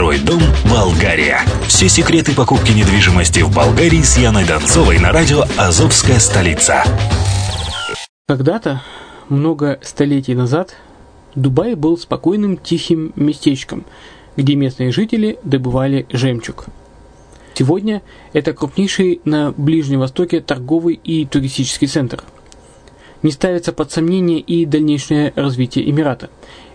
Второй дом Болгария. Все секреты покупки недвижимости в Болгарии с Яной Донцовой на радио «Азовская столица». Когда-то, много столетий назад, Дубай был спокойным тихим местечком, где местные жители добывали жемчуг. Сегодня это крупнейший на Ближнем Востоке торговый и туристический центр. Не ставится под сомнение и дальнейшее развитие Эмирата,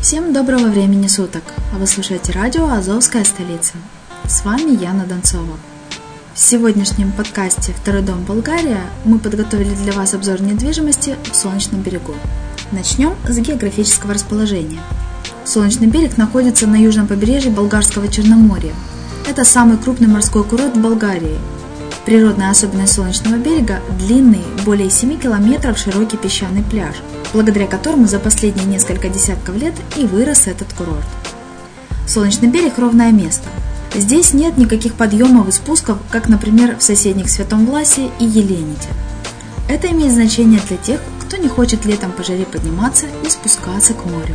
Всем доброго времени суток! А вы слушаете радио «Азовская столица». С вами Яна Донцова. В сегодняшнем подкасте «Второй дом Болгария» мы подготовили для вас обзор недвижимости в Солнечном берегу. Начнем с географического расположения. Солнечный берег находится на южном побережье Болгарского Черноморья. Это самый крупный морской курорт в Болгарии. Природная особенность Солнечного берега – длинный, более 7 километров широкий песчаный пляж, благодаря которому за последние несколько десятков лет и вырос этот курорт. Солнечный берег – ровное место – Здесь нет никаких подъемов и спусков, как, например, в соседних Святом Власе и Елените. Это имеет значение для тех, кто не хочет летом по жаре подниматься и спускаться к морю.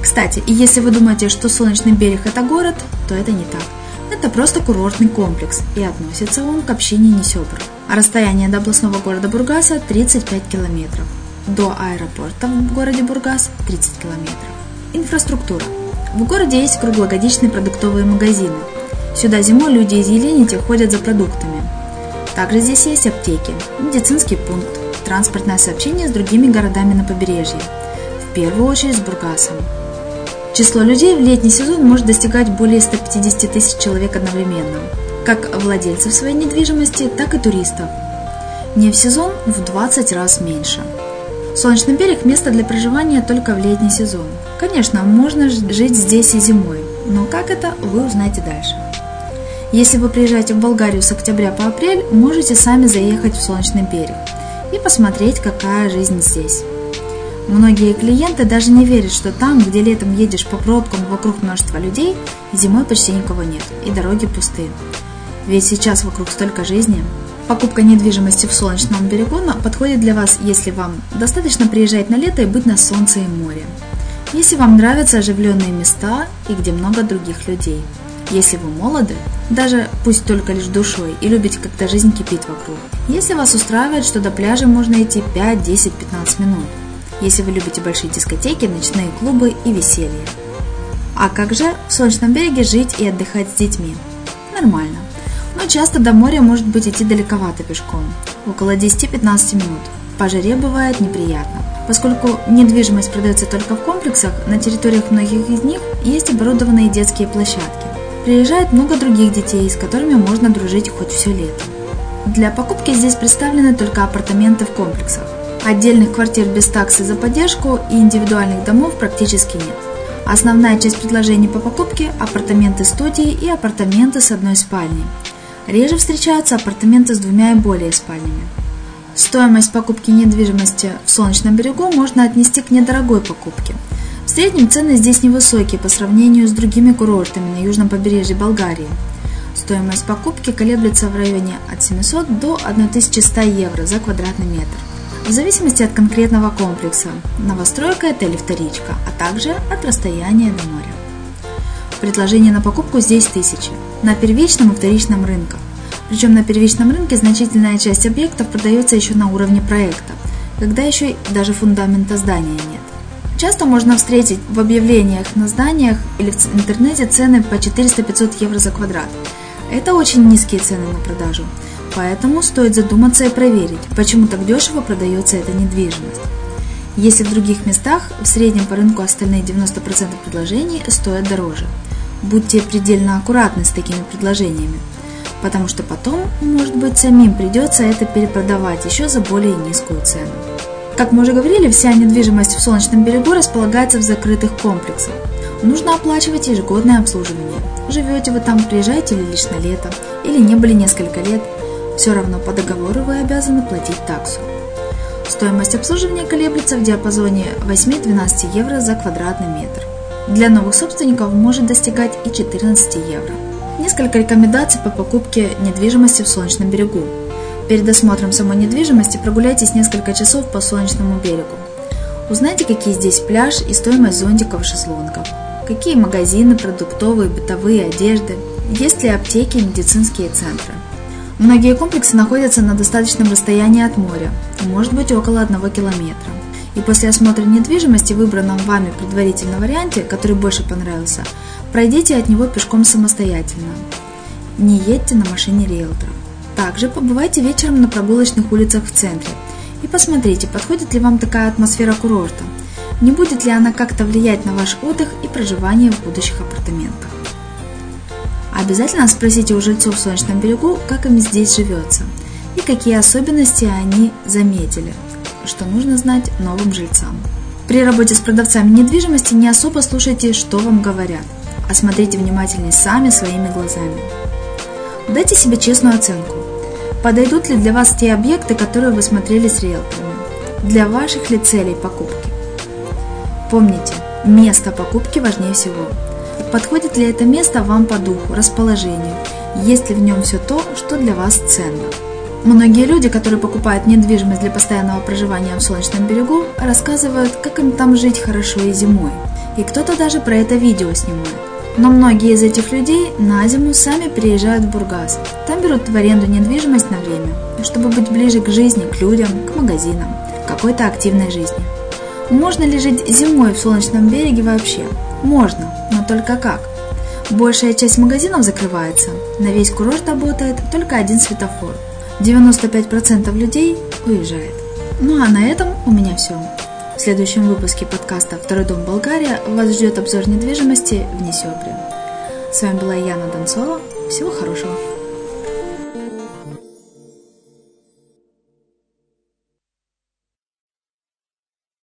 Кстати, и если вы думаете, что Солнечный берег это город, то это не так. Это просто курортный комплекс, и относится он к общине Несебр. Расстояние до областного города Бургаса 35 километров. До аэропорта в городе Бургас 30 километров. Инфраструктура. В городе есть круглогодичные продуктовые магазины, Сюда зимой люди из Еленити ходят за продуктами. Также здесь есть аптеки, медицинский пункт, транспортное сообщение с другими городами на побережье, в первую очередь с Бургасом. Число людей в летний сезон может достигать более 150 тысяч человек одновременно, как владельцев своей недвижимости, так и туристов. Не в сезон в 20 раз меньше. Солнечный берег – место для проживания только в летний сезон. Конечно, можно жить здесь и зимой, но как это, вы узнаете дальше. Если вы приезжаете в Болгарию с октября по апрель, можете сами заехать в Солнечный берег и посмотреть, какая жизнь здесь. Многие клиенты даже не верят, что там, где летом едешь по пробкам вокруг множества людей, зимой почти никого нет и дороги пустые. Ведь сейчас вокруг столько жизни. Покупка недвижимости в солнечном берегу подходит для вас, если вам достаточно приезжать на лето и быть на солнце и море. Если вам нравятся оживленные места и где много других людей – если вы молоды, даже пусть только лишь душой, и любите, когда жизнь кипит вокруг. Если вас устраивает, что до пляжа можно идти 5, 10, 15 минут. Если вы любите большие дискотеки, ночные клубы и веселье. А как же в Солнечном береге жить и отдыхать с детьми? Нормально. Но часто до моря может быть идти далековато пешком, около 10-15 минут. По жаре бывает неприятно. Поскольку недвижимость продается только в комплексах, на территориях многих из них есть оборудованные детские площадки. Приезжает много других детей, с которыми можно дружить хоть все лето. Для покупки здесь представлены только апартаменты в комплексах. Отдельных квартир без таксы за поддержку и индивидуальных домов практически нет. Основная часть предложений по покупке – апартаменты студии и апартаменты с одной спальней. Реже встречаются апартаменты с двумя и более спальнями. Стоимость покупки недвижимости в Солнечном берегу можно отнести к недорогой покупке – в среднем цены здесь невысокие по сравнению с другими курортами на южном побережье Болгарии. Стоимость покупки колеблется в районе от 700 до 1100 евро за квадратный метр. В зависимости от конкретного комплекса – новостройка это вторичка, а также от расстояния до моря. Предложения на покупку здесь тысячи, на первичном и вторичном рынках. Причем на первичном рынке значительная часть объектов продается еще на уровне проекта, когда еще даже фундамента здания нет. Часто можно встретить в объявлениях на зданиях или в интернете цены по 400-500 евро за квадрат. Это очень низкие цены на продажу, поэтому стоит задуматься и проверить, почему так дешево продается эта недвижимость. Если в других местах в среднем по рынку остальные 90% предложений стоят дороже. Будьте предельно аккуратны с такими предложениями, потому что потом, может быть, самим придется это перепродавать еще за более низкую цену. Как мы уже говорили, вся недвижимость в Солнечном берегу располагается в закрытых комплексах. Нужно оплачивать ежегодное обслуживание. Живете вы там, приезжаете ли лишь на лето, или не были несколько лет, все равно по договору вы обязаны платить таксу. Стоимость обслуживания колеблется в диапазоне 8-12 евро за квадратный метр. Для новых собственников может достигать и 14 евро. Несколько рекомендаций по покупке недвижимости в Солнечном берегу. Перед осмотром самой недвижимости прогуляйтесь несколько часов по солнечному берегу. Узнайте, какие здесь пляж и стоимость зонтиков и шезлонгов. Какие магазины, продуктовые, бытовые, одежды. Есть ли аптеки и медицинские центры. Многие комплексы находятся на достаточном расстоянии от моря, может быть около одного километра. И после осмотра недвижимости выбранном вами предварительном варианте, который больше понравился, пройдите от него пешком самостоятельно. Не едьте на машине риэлтора. Также побывайте вечером на прогулочных улицах в центре и посмотрите, подходит ли вам такая атмосфера курорта, не будет ли она как-то влиять на ваш отдых и проживание в будущих апартаментах. Обязательно спросите у жильцов в Солнечном берегу, как им здесь живется и какие особенности они заметили, что нужно знать новым жильцам. При работе с продавцами недвижимости не особо слушайте, что вам говорят, а смотрите внимательнее сами своими глазами. Дайте себе честную оценку. Подойдут ли для вас те объекты, которые вы смотрели с риэлторами? Для ваших ли целей покупки? Помните, место покупки важнее всего. Подходит ли это место вам по духу, расположению? Есть ли в нем все то, что для вас ценно? Многие люди, которые покупают недвижимость для постоянного проживания в Солнечном берегу, рассказывают, как им там жить хорошо и зимой. И кто-то даже про это видео снимает. Но многие из этих людей на зиму сами приезжают в Бургас. Там берут в аренду недвижимость на время, чтобы быть ближе к жизни, к людям, к магазинам, к какой-то активной жизни. Можно ли жить зимой в солнечном береге вообще? Можно, но только как? Большая часть магазинов закрывается, на весь курорт работает только один светофор. 95% людей уезжает. Ну а на этом у меня все. В следующем выпуске подкаста «Второй дом Болгария» вас ждет обзор недвижимости в Несебре. С вами была Яна Донцова. Всего хорошего.